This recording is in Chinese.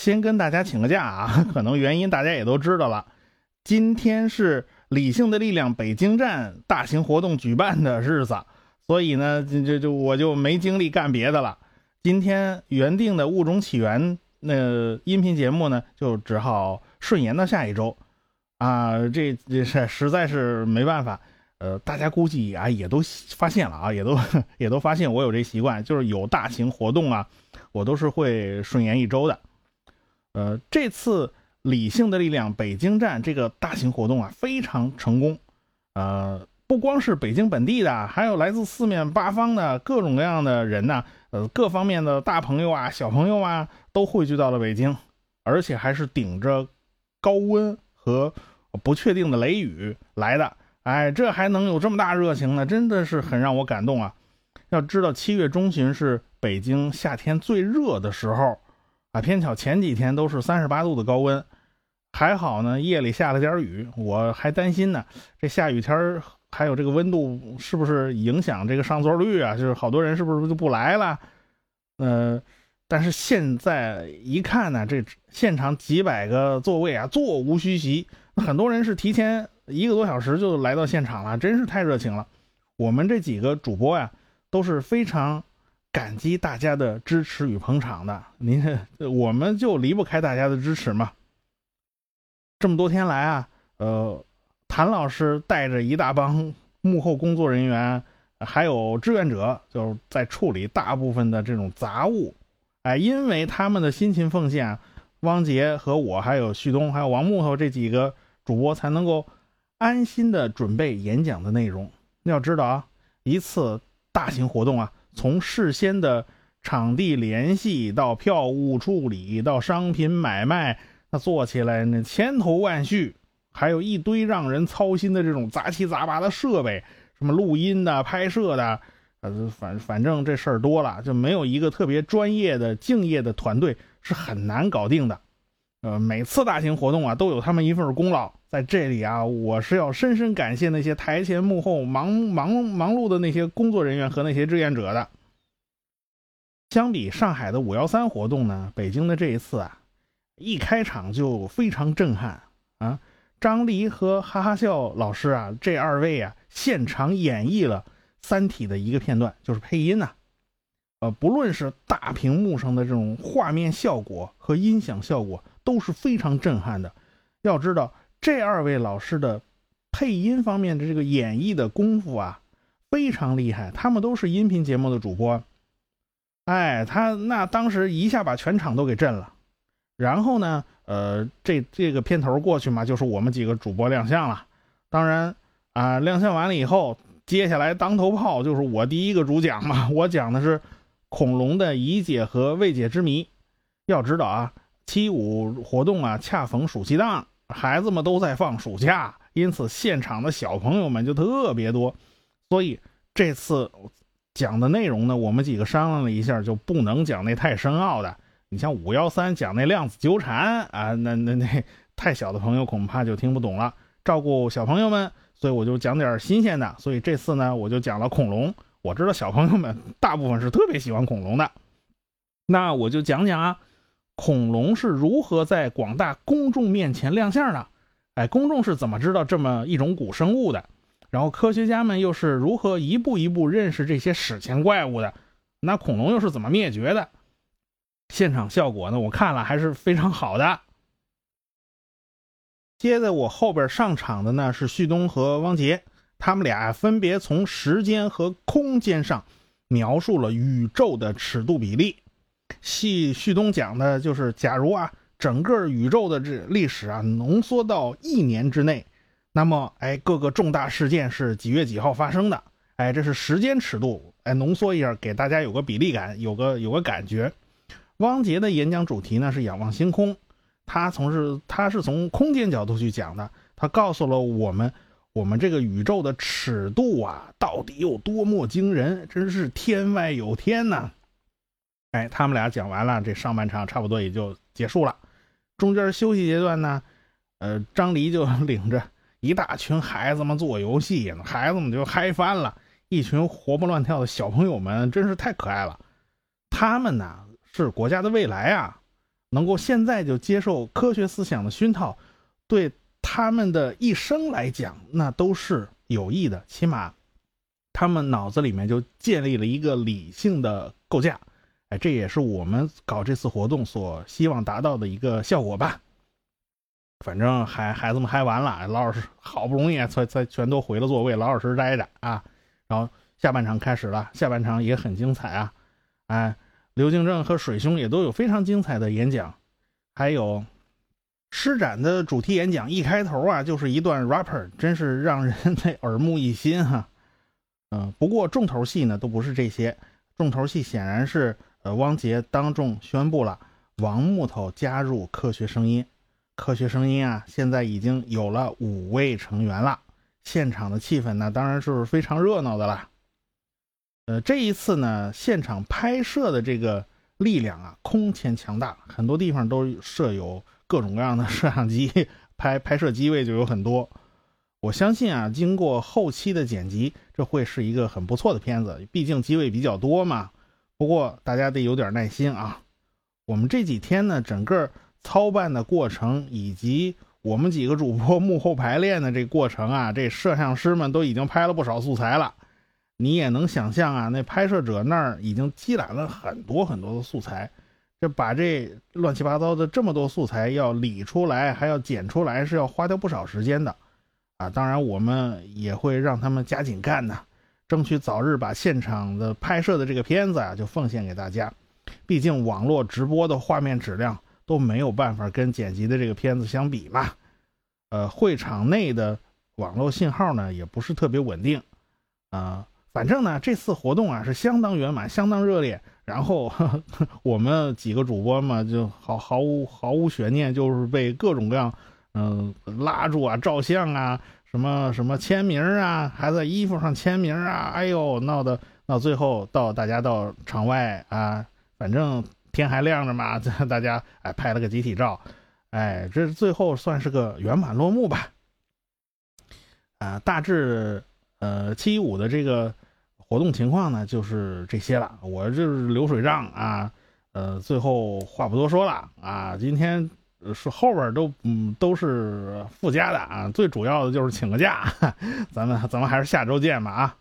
先跟大家请个假啊，可能原因大家也都知道了。今天是理性的力量北京站大型活动举办的日子，所以呢，就就就我就没精力干别的了。今天原定的物种起源那音频节目呢，就只好顺延到下一周。啊，这这是实在是没办法。呃，大家估计啊也都发现了啊，也都也都发现我有这习惯，就是有大型活动啊，我都是会顺延一周的。呃，这次理性的力量北京站这个大型活动啊，非常成功。呃，不光是北京本地的，还有来自四面八方的各种各样的人呢。呃，各方面的大朋友啊、小朋友啊，都汇聚到了北京，而且还是顶着高温和不确定的雷雨来的。哎，这还能有这么大热情呢？真的是很让我感动啊！要知道，七月中旬是北京夏天最热的时候啊，偏巧前几天都是三十八度的高温，还好呢，夜里下了点雨，我还担心呢，这下雨天。还有这个温度是不是影响这个上座率啊？就是好多人是不是就不来了？呃，但是现在一看呢，这现场几百个座位啊，座无虚席，很多人是提前一个多小时就来到现场了，真是太热情了。我们这几个主播呀，都是非常感激大家的支持与捧场的。您，我们就离不开大家的支持嘛。这么多天来啊，呃。谭老师带着一大帮幕后工作人员，还有志愿者，就是在处理大部分的这种杂物。哎，因为他们的辛勤奉献，汪杰和我，还有旭东，还有王木头这几个主播才能够安心的准备演讲的内容。要知道啊，一次大型活动啊，从事先的场地联系到票务处理到商品买卖，那做起来那千头万绪。还有一堆让人操心的这种杂七杂八的设备，什么录音的、拍摄的，呃，反反正这事儿多了，就没有一个特别专业的、敬业的团队是很难搞定的。呃，每次大型活动啊，都有他们一份功劳。在这里啊，我是要深深感谢那些台前幕后忙忙忙碌的那些工作人员和那些志愿者的。相比上海的五幺三活动呢，北京的这一次啊，一开场就非常震撼啊。张黎和哈哈笑老师啊，这二位啊，现场演绎了《三体》的一个片段，就是配音呐。呃，不论是大屏幕上的这种画面效果和音响效果，都是非常震撼的。要知道，这二位老师的配音方面的这个演绎的功夫啊，非常厉害。他们都是音频节目的主播，哎，他那当时一下把全场都给震了。然后呢？呃，这这个片头过去嘛，就是我们几个主播亮相了。当然啊，亮相完了以后，接下来当头炮就是我第一个主讲嘛。我讲的是恐龙的已解和未解之谜。要知道啊，七五活动啊，恰逢暑期档，孩子们都在放暑假，因此现场的小朋友们就特别多。所以这次讲的内容呢，我们几个商量了一下，就不能讲那太深奥的。你像五幺三讲那量子纠缠啊，那那那太小的朋友恐怕就听不懂了。照顾小朋友们，所以我就讲点新鲜的。所以这次呢，我就讲了恐龙。我知道小朋友们大部分是特别喜欢恐龙的，那我就讲讲啊，恐龙是如何在广大公众面前亮相的。哎，公众是怎么知道这么一种古生物的？然后科学家们又是如何一步一步认识这些史前怪物的？那恐龙又是怎么灭绝的？现场效果呢，我看了还是非常好的。接在我后边上场的呢是旭东和汪杰，他们俩分别从时间和空间上描述了宇宙的尺度比例。系旭东讲的就是，假如啊整个宇宙的这历史啊浓缩到一年之内，那么哎各个重大事件是几月几号发生的？哎，这是时间尺度，哎浓缩一下给大家有个比例感，有个有个感觉。汪杰的演讲主题呢是仰望星空，他从是他是从空间角度去讲的，他告诉了我们，我们这个宇宙的尺度啊到底有多么惊人，真是天外有天呐！哎，他们俩讲完了，这上半场差不多也就结束了。中间休息阶段呢，呃，张黎就 领着一大群孩子们做游戏，孩子们就嗨翻了，一群活蹦乱跳的小朋友们真是太可爱了，他们呢。是国家的未来啊！能够现在就接受科学思想的熏陶，对他们的一生来讲，那都是有益的。起码，他们脑子里面就建立了一个理性的构架。哎，这也是我们搞这次活动所希望达到的一个效果吧。反正孩孩子们嗨完了，老师好不容易才才全都回了座位，老老实实待着啊。然后下半场开始了，下半场也很精彩啊。哎，刘敬正和水兄也都有非常精彩的演讲，还有施展的主题演讲，一开头啊就是一段 rapper，真是让人 那耳目一新哈。嗯，不过重头戏呢都不是这些，重头戏显然是。呃，汪杰当众宣布了王木头加入科学声音。科学声音啊，现在已经有了五位成员了。现场的气氛呢，当然是非常热闹的啦。呃，这一次呢，现场拍摄的这个力量啊，空前强大，很多地方都设有各种各样的摄像机，拍拍摄机位就有很多。我相信啊，经过后期的剪辑，这会是一个很不错的片子，毕竟机位比较多嘛。不过大家得有点耐心啊！我们这几天呢，整个操办的过程以及我们几个主播幕后排练的这过程啊，这摄像师们都已经拍了不少素材了。你也能想象啊，那拍摄者那儿已经积攒了很多很多的素材。这把这乱七八糟的这么多素材要理出来，还要剪出来，是要花掉不少时间的啊！当然，我们也会让他们加紧干呢。争取早日把现场的拍摄的这个片子啊，就奉献给大家。毕竟网络直播的画面质量都没有办法跟剪辑的这个片子相比嘛。呃，会场内的网络信号呢也不是特别稳定。啊，反正呢这次活动啊是相当圆满，相当热烈。然后 我们几个主播嘛，就毫毫无毫无悬念，就是被各种各样嗯拉住啊、照相啊。什么什么签名啊，还在衣服上签名啊，哎呦，闹得到最后到大家到场外啊，反正天还亮着嘛，大家哎拍了个集体照，哎，这最后算是个圆满落幕吧。啊，大致呃七一五的这个活动情况呢，就是这些了。我就是流水账啊，呃，最后话不多说了啊，今天。是后边都嗯都是附加的啊，最主要的就是请个假，咱们咱们还是下周见吧啊。